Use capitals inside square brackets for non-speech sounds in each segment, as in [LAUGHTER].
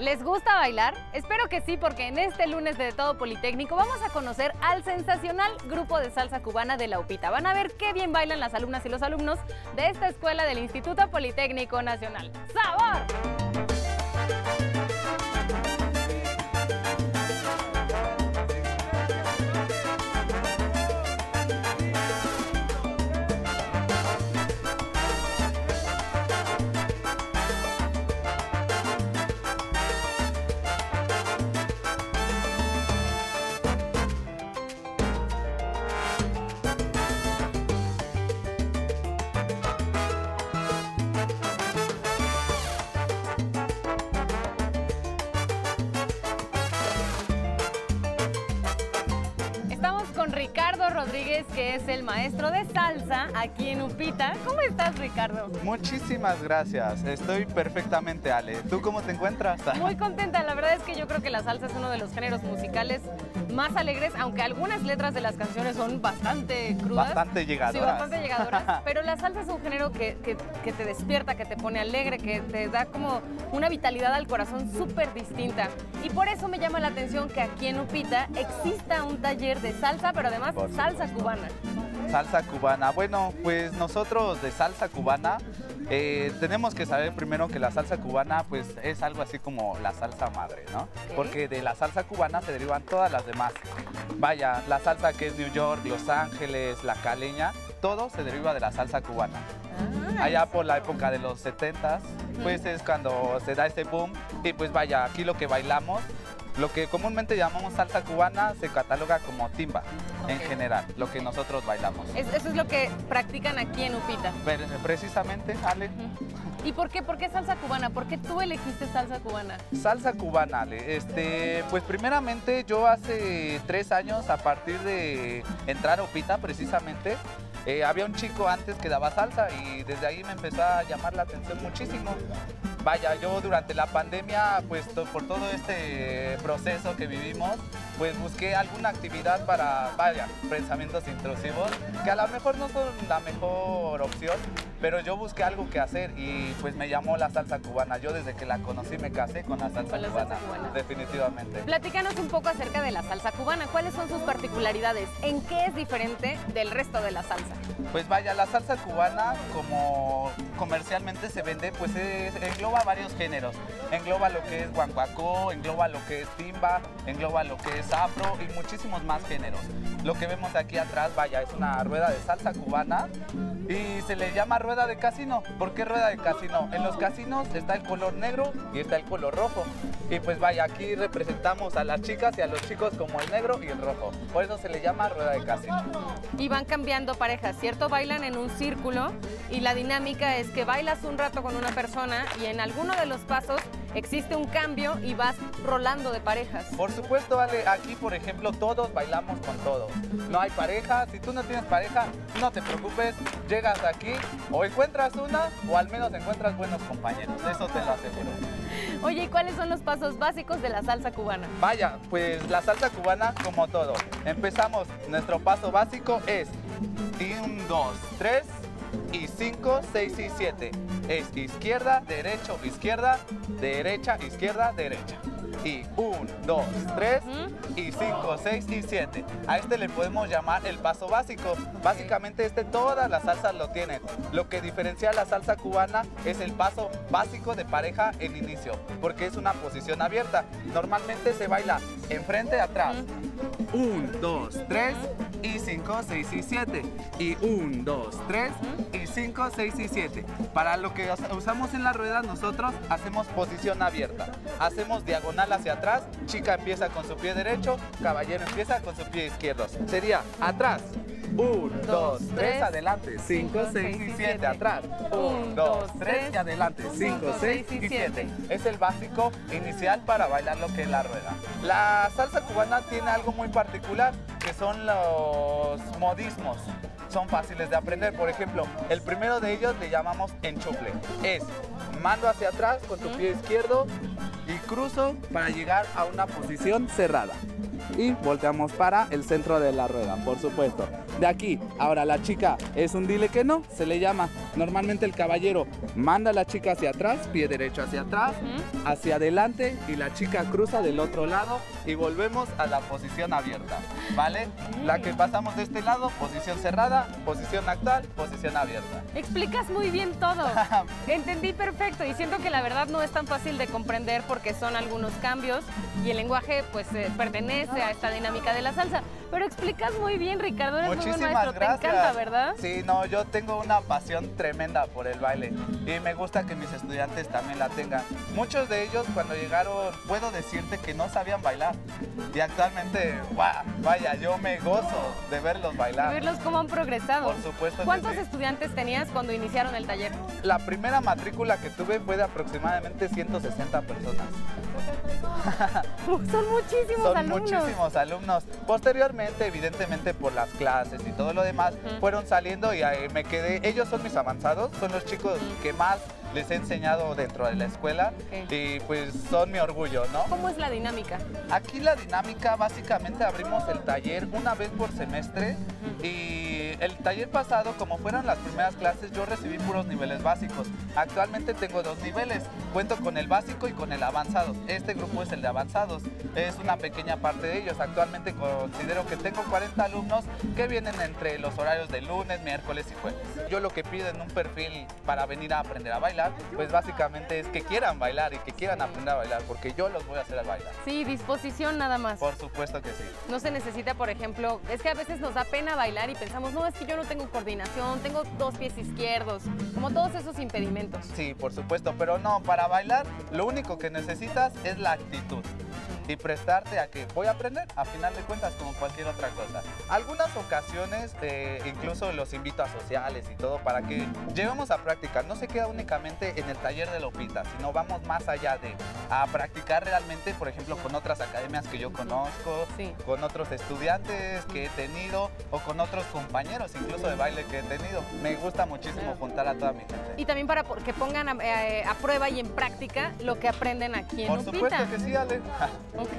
¿Les gusta bailar? Espero que sí, porque en este lunes de Todo Politécnico vamos a conocer al sensacional grupo de salsa cubana de la UPITA. Van a ver qué bien bailan las alumnas y los alumnos de esta escuela del Instituto Politécnico Nacional. ¡Sabor! Rodríguez, que es el maestro de salsa aquí en Upita. ¿Cómo estás, Ricardo? Muchísimas gracias, estoy perfectamente Ale. ¿Tú cómo te encuentras? Muy contenta, la verdad es que yo creo que la salsa es uno de los géneros musicales más alegres, aunque algunas letras de las canciones son bastante crudas. Bastante llegadoras. Sí, bastante llegadoras. [LAUGHS] pero la salsa es un género que, que- que te despierta, que te pone alegre, que te da como una vitalidad al corazón súper distinta. Y por eso me llama la atención que aquí en Upita exista un taller de salsa, pero además salsa cubana. Salsa cubana. Bueno, pues nosotros de salsa cubana eh, tenemos que saber primero que la salsa cubana pues es algo así como la salsa madre, ¿no? Porque de la salsa cubana se derivan todas las demás. Vaya, la salsa que es New York, Los Ángeles, la caleña, todo se deriva de la salsa cubana. Ah, Allá por la época de los 70s, pues es cuando se da ese boom y pues vaya, aquí lo que bailamos, lo que comúnmente llamamos salsa cubana se cataloga como timba en general, lo que nosotros bailamos. es- eso es lo que practican aquí en Upita. Pero, precisamente, Ale, ¿Y por qué? ¿Por qué salsa cubana? ¿Por qué tú elegiste salsa cubana? salsa cubana, Ale. Este, pues primeramente yo hace tres años, a partir de entrar a Opita precisamente, eh, había un chico antes que daba salsa y desde ahí me empezó a llamar la atención muchísimo. Vaya, yo durante la pandemia, pues por todo este proceso que vivimos, pues busqué alguna actividad para, vaya, pensamientos intrusivos, que a lo mejor no son la mejor opción, pero yo busqué algo que hacer y pues me llamó la salsa cubana. Yo desde que la conocí me casé con la salsa, Con la cubana, salsa cubana. definitivamente. Platícanos un poco acerca de la salsa cubana. ¿Cuáles son sus particularidades? ¿En qué es diferente del resto de la salsa? Pues vaya, la salsa cubana como comercialmente se vende, pues es- engloba varios géneros. Engloba lo que es guancuacó, engloba lo que es timba, engloba lo que es afro y muchísimos más géneros. Lo que vemos aquí atrás, vaya, es una rueda de salsa cubana y se le llama rueda de casino. ¿Por qué rueda de casino? En los casinos está el color negro y está el color rojo. Y pues vaya, aquí representamos a las chicas y a los chicos como el negro y el rojo. Por eso se le llama rueda de casino. Y van cambiando parejas, ¿cierto? Bailan en un círculo y la dinámica es que bailas un rato con una persona y en alguno de los pasos existe un cambio y vas rolando de parejas. Por supuesto, Ale, aquí por ejemplo todos bailamos con todos. No hay pareja, si tú no tienes pareja, no te preocupes, llegas aquí o encuentras una o al menos encuentras buenos compañeros, eso te lo aseguro. Oye, ¿y cuáles son los pasos básicos de la salsa cubana? Vaya, pues la salsa cubana como todo. Empezamos, nuestro paso básico es 1, 2, 3 y 5, 6 y 7. Es izquierda, derecho, izquierda, derecha, izquierda, derecha. Y 1, 2, 3 y 5, 6 y 7. A este le podemos llamar el paso básico. Básicamente este todas las salsas lo tienen. Lo que diferencia a la salsa cubana es el paso básico de pareja en inicio, porque es una posición abierta. Normalmente se baila enfrente, atrás. 1, 2, 3 y 5, 6 y 7. Y 1, 2, 3 y 5, 6 y 7. Para lo que us- usamos en la rueda nosotros hacemos posición abierta. Hacemos diagonal hacia atrás, chica empieza con su pie derecho, caballero empieza con su pie izquierdo. Sería atrás. 1, 2, 3, adelante. 5, 6 y 7, atrás. 1, 2, 3 y adelante. 5, 6 y 7. Es el básico inicial para bailar lo que es la rueda. La salsa cubana tiene algo muy particular, que son los modismos. Son fáciles de aprender. Por ejemplo, el primero de ellos le llamamos enchufle. Es mando hacia atrás con tu pie izquierdo y cruzo para llegar a una posición cerrada. y volteamos para el centro de la rueda, por supuesto. De aquí, ahora la chica es un dile que no, se le llama. Normalmente el caballero manda a la chica hacia atrás, pie derecho hacia atrás, hacia adelante y la chica cruza del otro lado y volvemos a la posición abierta, ¿vale? La que pasamos de este lado, posición cerrada, posición actual, posición abierta. Explicas muy bien todo. [LAUGHS] Entendí perfecto y siento que la verdad no es tan fácil de comprender porque son algunos cambios y el lenguaje pues eh, pertenece a esta dinámica de la salsa. Pero explicas muy bien, Ricardo, eres muy buen maestro, te encanta, ¿verdad? Sí, no, yo tengo una pasión tremenda por el baile y me gusta que mis estudiantes también la tengan. Muchos de ellos cuando llegaron, puedo decirte que no sabían bailar y actualmente, vaya, yo me gozo de verlos bailar. De verlos cómo han progresado. Por supuesto. ¿Cuántos estudiantes tenías cuando iniciaron el taller? La primera matrícula que tuve fue de aproximadamente 160 personas. [LAUGHS] Son muchísimos Son muchísimos alumnos. Posteriormente, evidentemente por las clases y todo lo demás, fueron saliendo y ahí me quedé. Ellos son mis avanzados, son los chicos que más les he enseñado dentro de la escuela y pues son mi orgullo, ¿no? ¿Cómo es la dinámica? Aquí la dinámica básicamente abrimos el taller una vez por semestre y el taller pasado, como fueron las primeras clases, yo recibí puros niveles básicos. Actualmente tengo dos niveles, cuento con el básico y con el avanzado. Este grupo es el de avanzados, es una pequeña parte de ellos. Actualmente considero que tengo 40 alumnos que vienen entre los horarios de lunes, miércoles y jueves. Yo lo que pido en un perfil para venir a aprender a bailar, pues básicamente es que quieran bailar y que quieran aprender a bailar, porque yo los voy a hacer a bailar. Sí, disposición nada más. Por supuesto que sí. No se necesita, por ejemplo, es que a veces nos da pena bailar y pensamos, no, es que yo no tengo coordinación, tengo dos pies izquierdos, como todos esos impedimentos. Sí, por supuesto, pero no, para bailar lo único que necesitas es la actitud y prestarte a que voy a aprender, a final de cuentas, como cualquier otra cosa. Algunas ocasiones eh, incluso los invito a sociales y todo para que llevemos a práctica. No se queda únicamente en el taller de Lopita, sino vamos más allá de a practicar realmente, por ejemplo, con otras academias que yo conozco, con otros estudiantes que he tenido o con otros compañeros incluso de baile que he tenido. Me gusta muchísimo juntar a toda mi gente. Y también para que pongan a, eh, prueba y en práctica lo que aprenden aquí en Por supuesto que sí, Ale. [LAUGHS] Ok,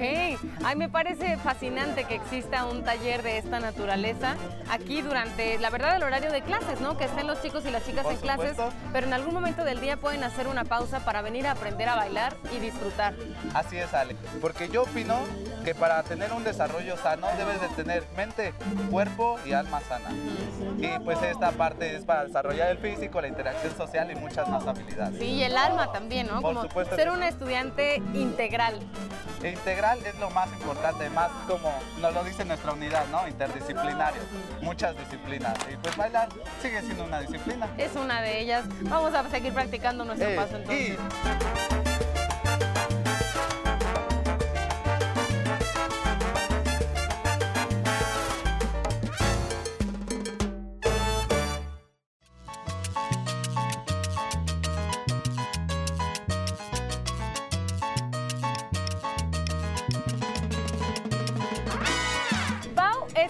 ay, me parece fascinante que exista un taller de esta naturaleza aquí durante, la verdad, el horario de clases, ¿no? Que estén los chicos y las chicas en clases, pero en algún momento del día pueden hacer una pausa para venir a aprender a bailar y disfrutar. Así es, Ale, porque yo opino que para tener un desarrollo sano debes de tener mente, cuerpo y alma sana. Y pues esta parte es para desarrollar el físico, la interacción social y muchas más habilidades. Sí, y el alma también, ¿no? Por supuesto ser un estudiante integral. Integral es lo más importante, más como nos lo dice nuestra unidad, ¿no? Interdisciplinario, muchas disciplinas. Y pues bailar sigue siendo una disciplina. Es una de ellas. Vamos a seguir practicando nuestro eh, paso entonces.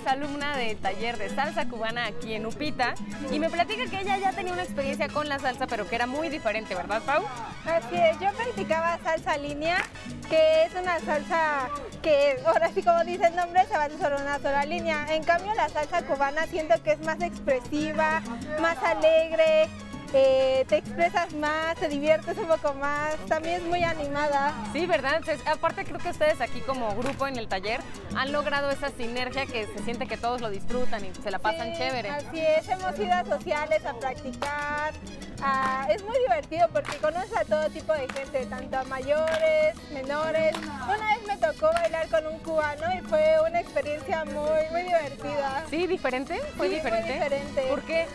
Alumna del taller de salsa cubana aquí en Upita y me platica que ella ya tenía una experiencia con la salsa, pero que era muy diferente, ¿verdad, Pau? Así es, yo practicaba salsa línea, que es una salsa que ahora sí como dice el nombre se va sobre una sola línea. En cambio la salsa cubana siento que es más expresiva, más alegre, eh, te expresas más, te diviertes un poco más, también es muy animada. Sí, ¿verdad? aparte creo que ustedes aquí como grupo en el taller han logrado esa sinergia que se siente que todos lo disfrutan y se la pasan chévere. Así es, hemos ido a sociales a practicar, es muy divertido porque conoces a todo tipo de gente, tanto a mayores, menores. Una vez me tocó bailar con un cubano y fue una experiencia muy, muy divertida. ¿Sí? ¿Diferente? ¿Fue diferente? Muy diferente. ¿Por qué?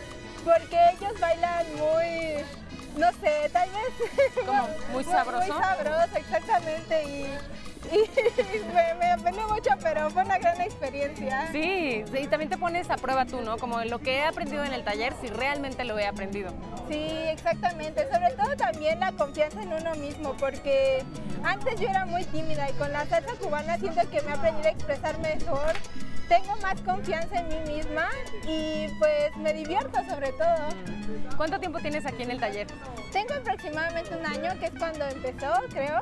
Porque ellos bailan muy, no sé, tal vez... [LAUGHS] Como muy sabroso. Muy, sabroso, exactamente, y, [LAUGHS] me, me mucho, pero fue una gran experiencia. Sí, y también te pones a prueba tú, ¿no? Como lo que he aprendido en el taller, si realmente lo he aprendido. Sí, exactamente, sobre todo también la confianza en uno mismo, porque antes yo era muy tímida y con la salsa cubana siento que me he aprendido a expresar mejor tengo más confianza en mí misma y pues me divierto sobre todo. ¿Cuánto tiempo tienes aquí en el taller? Tengo aproximadamente un año, que es cuando empezó, creo.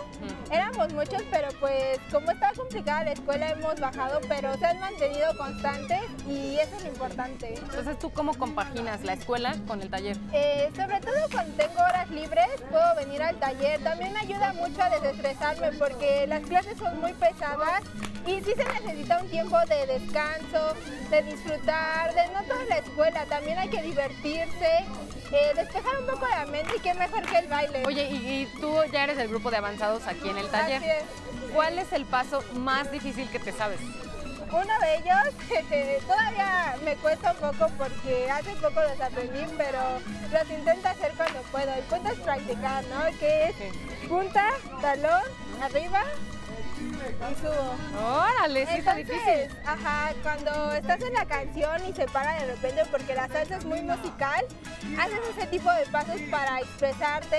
Éramos muchos, pero pues como está complicada la escuela hemos bajado, pero se han mantenido constantes y eso es lo importante. Entonces, ¿tú cómo compaginas la escuela con el taller? Eh, sobre todo cuando tengo horas libres, puedo venir al taller. También me ayuda mucho a desestresarme porque las clases son muy pesadas y sí se necesita un tiempo de descanso, de disfrutar, de no toda la escuela, también hay que divertirse, eh, despejar un poco la mente y qué mejor que el baile. Oye, y, y tú ya eres del grupo de avanzados aquí en el taller. Así es. ¿Cuál es el paso más difícil que te sabes? Uno de ellos [LAUGHS] todavía me cuesta un poco porque hace poco los aprendí, pero los intento hacer cuando puedo. El punto es practicar, ¿no? Que es punta, talón, arriba y subo. Órale, sí está difícil. Ajá, cuando estás en la canción y se para de repente porque la salsa es muy musical, haces ese tipo de pasos para expresarte,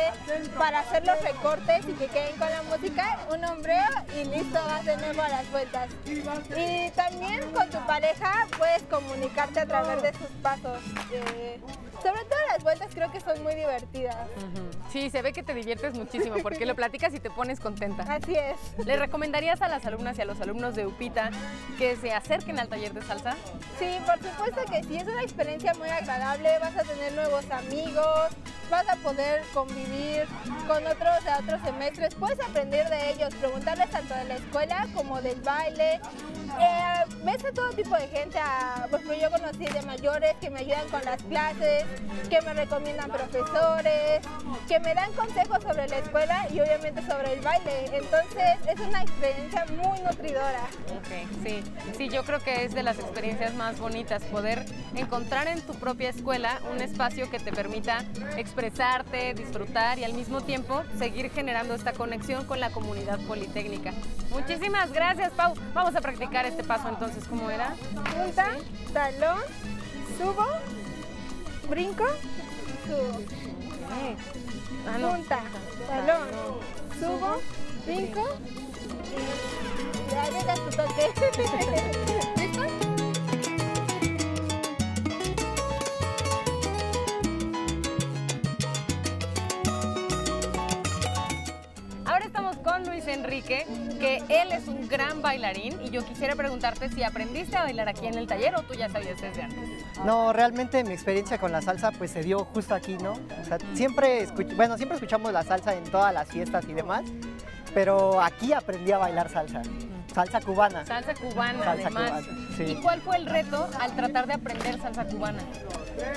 para hacer los recortes y que queden con la música, un hombreo y listo, vas de nuevo a las vueltas. Y también con tu pareja puedes comunicarte a través de sus pasos. eh, sobre todo las vueltas creo que son muy divertidas. Sí, se ve que te diviertes muchísimo porque lo platicas y te pones contenta. Así es. ¿Le recomendarías a las alumnas y a los alumnos de UPITA que se acerquen al taller de salsa? Sí, por supuesto que sí, es una experiencia muy agradable, vas a tener nuevos amigos, vas a poder convivir con otros de otros semestres, puedes aprender de ellos, preguntarles tanto de la escuela como del baile. Eh, ves a todo tipo de gente, a, yo conocí de mayores que me ayudan con las clases, que me recomiendan profesores, que me dan consejos sobre la escuela y obviamente sobre el baile. Entonces es una experiencia muy nutridora. Ok, sí, sí, yo creo que es de las experiencias más bonitas poder encontrar en tu propia escuela un espacio que te permita expresarte, disfrutar y al mismo tiempo seguir generando esta conexión con la comunidad politécnica. Muchísimas gracias, Pau. Vamos a practicar este paso entonces, ¿cómo era? Punta, talón, subo, brinco, subo. Ah, no. Punta, talón, subo, brinco ya llega tu toque. ¿Listo? Ahora estamos con Luis Enrique, que él es un gran bailarín y yo quisiera preguntarte si aprendiste a bailar aquí en el taller o tú ya sabías desde antes. No, realmente mi experiencia con la salsa pues se dio justo aquí, ¿no? O sea, siempre, bueno, siempre escuchamos la salsa en todas las fiestas y demás, pero aquí aprendí a bailar salsa, salsa cubana. Salsa cubana, Salsa además. cubana, sí. ¿Y cuál fue el reto al tratar de aprender salsa cubana?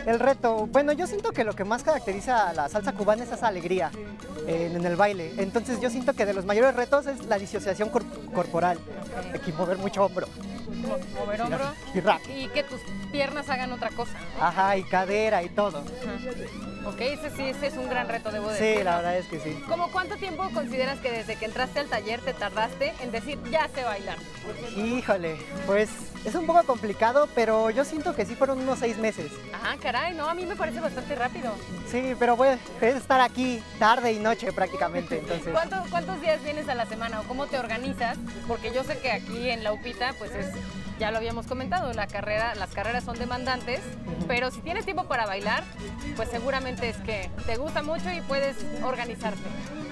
El reto, bueno, yo siento que lo que más caracteriza a la salsa cubana es esa alegría en, en el baile. Entonces yo siento que de los mayores retos es la disociación cor- corporal, hay que mover mucho hombro. Mo- Mover hombro Y y que tus piernas hagan otra cosa. Ajá, y cadera y todo. Ajá. Ok, ese sí ese es un gran reto, debo decir. Sí, la verdad es que sí. ¿Cómo cuánto tiempo consideras que desde que entraste al taller te tardaste en decir ya sé bailar? Híjole, pues es un poco complicado, pero yo siento que sí fueron unos seis meses. Ah, caray, no, a mí me parece bastante rápido. Sí, pero bueno, es estar aquí tarde y noche prácticamente, entonces. ¿Cuántos, ¿Cuántos días vienes a la semana o cómo te organizas? Porque yo sé que aquí en la UPITA, pues es, ya lo habíamos comentado, la carrera, las carreras son demandantes, pero si tienes tiempo para bailar, pues seguramente es que te gusta mucho y puedes organizarte.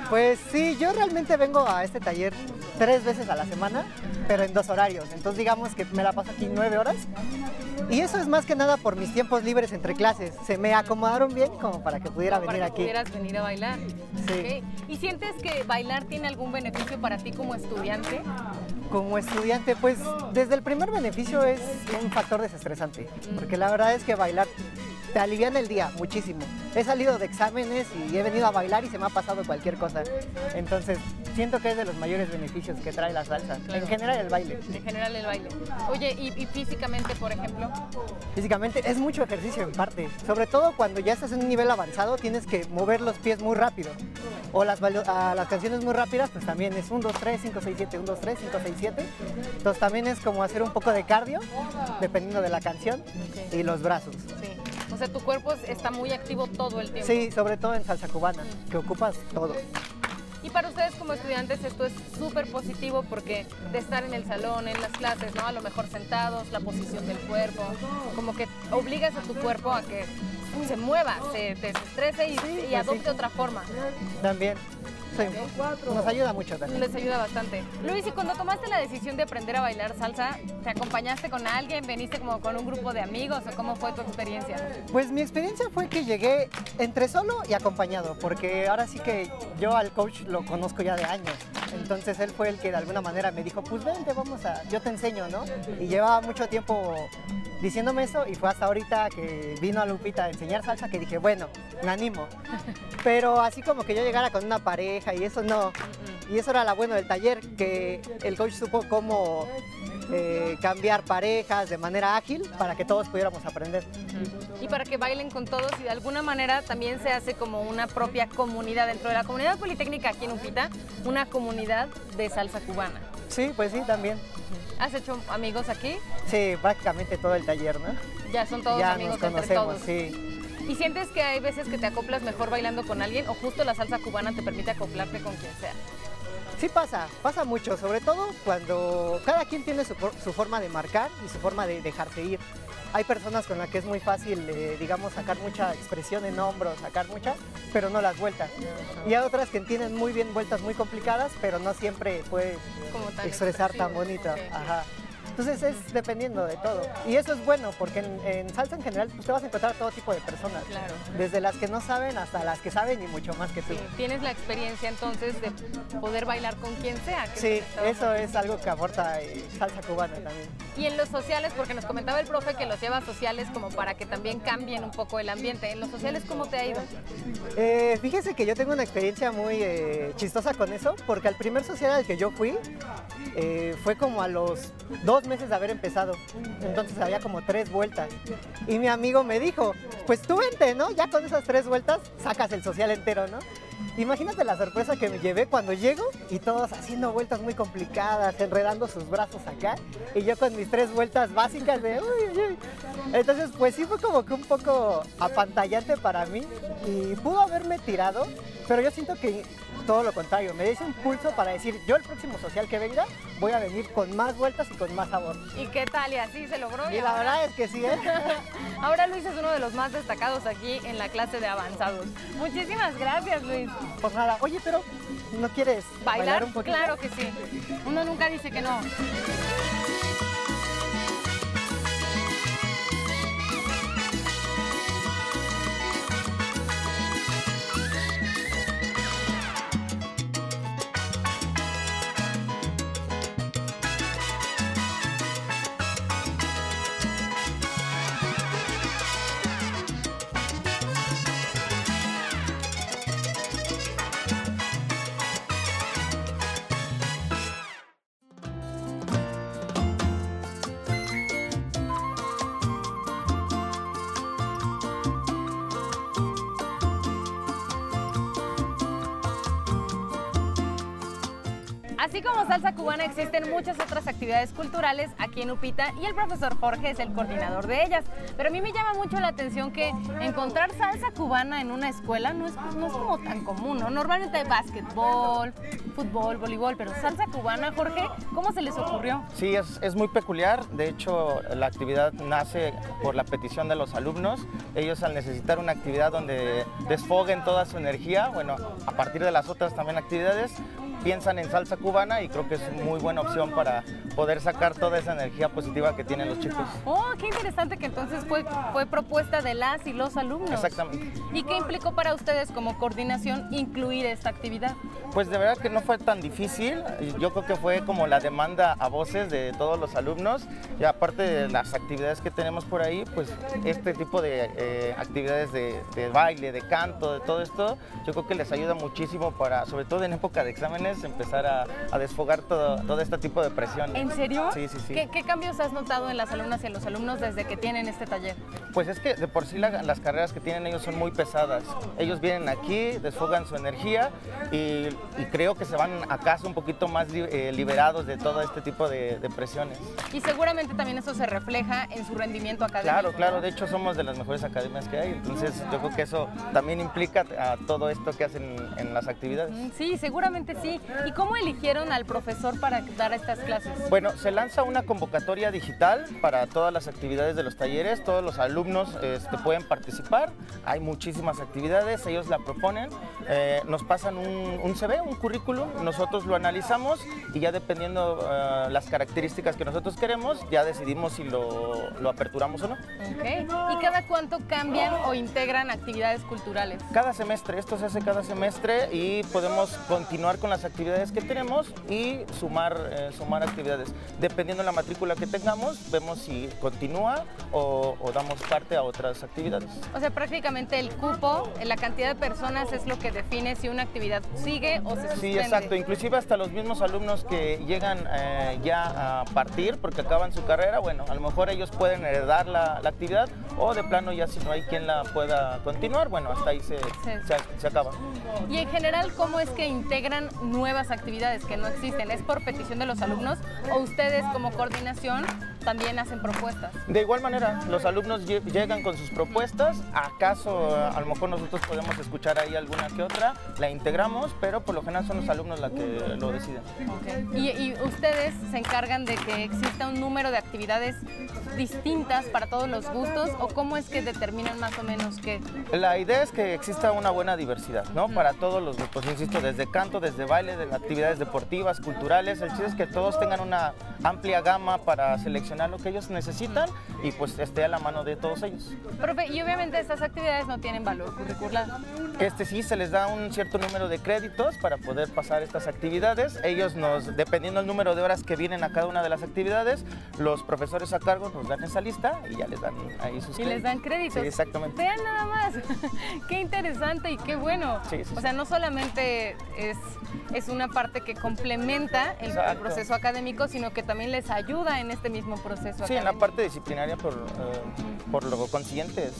Pues sí, yo realmente vengo a este taller tres veces a la semana, pero en dos horarios. Entonces digamos que me la paso aquí nueve horas. Y eso es más que nada por mis tiempos libres entre clases. Se me acomodaron bien como para que pudiera para venir que aquí. pudieras venir a bailar. Sí. ¿Y sientes que bailar tiene algún beneficio para ti como estudiante? Como estudiante, pues desde el primer beneficio es un factor desestresante, porque la verdad es que bailar te aliviana el día muchísimo. He salido de exámenes y he venido a bailar y se me ha pasado cualquier cosa. Entonces, siento que es de los mayores beneficios que trae la salsa, Claro. en general el baile. En general el baile. Oye, ¿y, y físicamente, por ejemplo? Físicamente es mucho ejercicio en parte, sobre todo cuando ya estás en un nivel avanzado tienes que mover los pies muy rápido. O las, a las canciones muy rápidas, pues también es 1, 2, 3, 5, 6, 7, 1, 2, 3, 5, 6, 7. Entonces también es como hacer un poco de cardio, dependiendo de la canción, y los brazos. Sí. O sea, tu cuerpo está muy activo todo el tiempo. Sí, sobre todo en salsa cubana, que ocupas todo. Y para ustedes como estudiantes esto es súper positivo porque de estar en el salón, en las clases, ¿no? A lo mejor sentados, la posición del cuerpo, como que obligas a tu cuerpo a que se mueva, se desestrese y, y pues adopte sí. otra forma. También. Sí, nos ayuda mucho también. Les ayuda bastante. Luis, y cuando tomaste la decisión de aprender a bailar salsa, ¿te acompañaste con alguien? ¿Veniste como con un grupo de amigos o cómo fue tu experiencia? Pues mi experiencia fue que llegué entre solo y acompañado, porque ahora sí que yo al coach lo conozco ya de años. Entonces él fue el que de alguna manera me dijo, pues vente, vamos a, yo te enseño, ¿no? Y llevaba mucho tiempo diciéndome eso y fue hasta ahorita que vino a Lupita a enseñar salsa que dije, bueno, me animo. Pero así como que yo llegara con una pareja y eso no. Y eso era lo bueno del taller, que el coach supo cómo eh, cambiar parejas de manera ágil para que todos pudiéramos aprender. Y para que bailen con todos y de alguna manera también se hace como una propia comunidad dentro de la comunidad politécnica aquí en Upita, una comunidad de salsa cubana. Sí, pues sí, también. ¿Has hecho amigos aquí? Sí, prácticamente todo el taller, ¿no? Ya son todos ya amigos nos entre conocemos, todos. sí. ¿Y sientes que hay veces que te acoplas mejor bailando con alguien o justo la salsa cubana te permite acoplarte con quien sea? Sí pasa, pasa mucho, sobre todo cuando cada quien tiene su, su forma de marcar y su forma de dejarse ir. Hay personas con las que es muy fácil, eh, digamos, sacar mucha expresión en hombros, sacar mucha, pero no las vueltas. Y hay otras que tienen muy bien vueltas muy complicadas, pero no siempre Como tan expresar tan bonito. Ajá. Entonces es dependiendo de todo. Y eso es bueno, porque en, en salsa en general pues, te vas a encontrar todo tipo de personas. Claro. Desde las que no saben hasta las que saben y mucho más que tú. Sí, tienes la experiencia entonces de poder bailar con quien sea. que Sí, eso es algo que aporta eh, salsa cubana también. Y en los sociales, porque nos comentaba el profe que los lleva a sociales como para que también cambien un poco el ambiente. En los sociales, ¿cómo te ha ido? Eh, fíjese que yo tengo una experiencia muy eh, chistosa con eso, porque al primer social al que yo fui eh, fue como a los dos meses de haber empezado. Entonces había como tres vueltas. Y mi amigo me dijo, pues tú vente, ¿no? Ya con esas tres vueltas sacas el social entero, ¿no? Imagínate la sorpresa que me llevé cuando llego y todos haciendo vueltas muy complicadas, enredando sus brazos acá, y yo con mis tres vueltas básicas de. Entonces, pues sí fue como que un poco apantallante para mí y pudo haberme tirado, pero yo siento que todo lo contrario, me dio un impulso para decir, yo el próximo social que venga voy a venir con más vueltas y con más sabor. ¿Y qué tal? Y así se logró. Y la ahora- verdad es que sí, ¿eh? [LAUGHS] Ahora Luis es uno de los más destacados aquí en la clase de avanzados. Muchísimas gracias, Luis. Por nada. Oye, pero ¿no quieres bailar, ¿Bailar? un poquito? claro que sí. Uno nunca dice que no. Salsa cubana, existen muchas otras actividades culturales aquí en Upita y el profesor Jorge es el coordinador de ellas. Pero a mí me llama mucho la atención que encontrar salsa cubana en una escuela no es, no es como tan común, ¿no? Normalmente hay básquetbol, fútbol, voleibol, pero salsa cubana, Jorge, ¿cómo se les ocurrió? Sí, es, es muy peculiar. De hecho, la actividad nace por la petición de los alumnos. Ellos al necesitar una actividad donde desfoguen toda su energía, bueno, a partir de las otras también actividades, piensan en salsa cubana y creo que es muy buena opción para poder sacar toda esa energía positiva que tienen los chicos. Oh, qué interesante que entonces fue, fue propuesta de las y los alumnos. Exactamente. ¿Y qué implicó para ustedes como coordinación incluir esta actividad? Pues de verdad que no fue tan difícil. Yo creo que fue como la demanda a voces de todos los alumnos. Y aparte de las actividades que tenemos por ahí, pues este tipo de eh, actividades de, de baile, de canto, de todo esto, yo creo que les ayuda muchísimo para, sobre todo en época de exámenes, empezar a, a desfogar todo, todo este tipo de presión. ¿En serio? Sí, sí, sí. ¿Qué, qué cambios has notado en las alumnas y en los alumnos desde que tienen este taller? Pues es que de por sí la- las carreras que tienen ellos son muy pesadas. Ellos vienen aquí, desfogan su energía y, y creo que se van a casa un poquito más li- eh, liberados de todo este tipo de, de presiones. Y seguramente también eso se refleja en su rendimiento académico. Claro, claro, de hecho somos de las mejores academias que hay, entonces yo creo que eso también implica a todo esto que hacen en las actividades. Mm, Sí, seguramente sí. ¿Y cómo eligieron al profesor para dar estas clases? Bueno, se lanza una convocatoria digital para todas las actividades de los talleres, todos los alumnos este, pueden participar, hay muchísimas actividades, ellos la proponen, eh, nos pasan un, un, CV, un currículum, nosotros lo analizamos y ya dependiendo uh, las características que nosotros queremos, ya decidimos si lo, lo aperturamos o no. Okay. ¿Y cada cuánto cambian o integran actividades culturales? Cada semestre, esto se hace cada semestre y podemos continuar con las actividades que tenemos y sumar, eh, sumar actividades. Dependiendo de la matrícula que tengamos, vemos si continúa o, o, damos parte a otras actividades. O sea, prácticamente el cupo, la cantidad de personas es lo que define si una actividad sigue o se suspende. Sí, exacto. Inclusive hasta los mismos alumnos que llegan eh, ya a partir porque acaban su carrera, bueno, a lo mejor ellos pueden heredar la, la, actividad o de plano ya si no hay quien la pueda continuar, bueno, hasta ahí se, sí. se, se acaba. Y en general, ¿cómo es que integran nuevas actividades que no existen? ¿Es por petición de los alumnos o ustedes como coordinación también hacen propuestas? De igual manera, los alumnos llegan con sus propuestas, acaso a lo mejor nosotros podemos escuchar ahí alguna que otra, la integramos, pero por lo general son los alumnos los que lo deciden. Okay. ¿Y, ¿Y, ustedes se encargan de que exista un número de actividades distintas para todos los gustos o cómo es que determinan más o menos qué? La idea es que exista una buena diversidad, ¿no? Para todos los grupos, insisto, desde canto, desde baile, de actividades deportivas, culturales, el chiste es que todos tengan una amplia gama para seleccionar lo que ellos necesitan y pues esté a la mano de todos ellos. Profe, y obviamente estas actividades no tienen valor curricular. Este sí, se les da un cierto número de créditos para poder pasar estas actividades. Ellos nos, dependiendo del número de horas que vienen a cada una de las actividades, los profesores a cargo nos dan esa lista y ya les dan ahí sus Y créditos. les dan créditos. Sí, exactamente. Vean nada más. [LAUGHS] qué interesante y qué bueno. Sí, sí, o sea, no solamente es, es una parte que complementa el, el, proceso académico, sino que también les ayuda en este mismo proceso Sí, académico. en la parte disciplinaria por, uh, por lo consiguiente es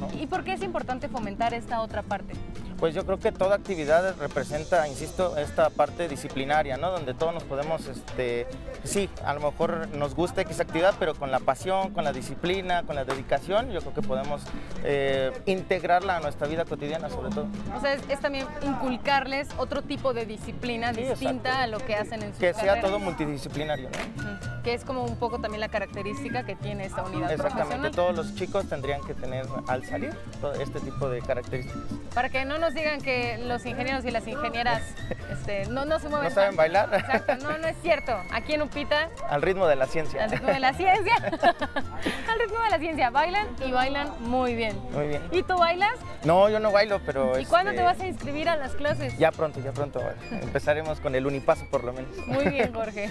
¿no? ¿Y por qué es importante fomentar esta otra parte? Pues yo creo que toda actividad representa, insisto, esta parte disciplinaria, ¿no? Donde todos nos podemos, este, sí, a lo mejor nos gusta X actividad, pero con la pasión, con la disciplina, con la dedicación, yo creo que podemos eh, integrarla a nuestra vida cotidiana, sobre todo. O sea, es, es también inculcarles otro tipo de disciplina Sí, distinta exacto. a lo que hacen en su Que carrera. sea todo multidisciplinario, ¿no? Ujú. Que es como un poco también la característica que tiene esta unidad Exactamente, profesional. todos los chicos tendrían que tener al salir todo este tipo de características. Para que no nos digan que los ingenieros y las ingenieras [LAUGHS] este, no, no se mueven. ¿No saben bailar? Exacto, no, no es cierto. Aquí en Upita, Al ritmo de la ciencia. al ritmo de la ciencia, [LAUGHS] al ritmo de la ciencia, bailan y bailan muy bien. Muy bien. ¿Y tú bailas? No, yo no bailo, pero... ¿Y cuándo este, te vas a inscribir a las clases? Ya pronto, ya pronto. [LAUGHS] Empezaremos con el unipaso por lo menos. Muy bien, Jorge.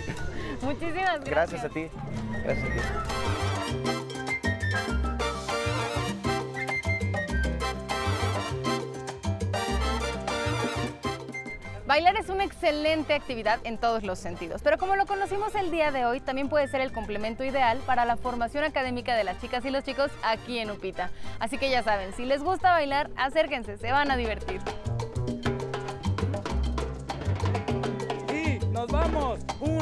Muchísimas gracias. Gracias a ti. Gracias a ti. Bailar es una excelente actividad en todos los sentidos, pero como lo conocimos el día de hoy, también puede ser el complemento ideal para la formación académica de las chicas y los chicos aquí en Upita. Así que ya saben, si les gusta bailar, acérquense, se van a divertir. Y nos vamos. Un,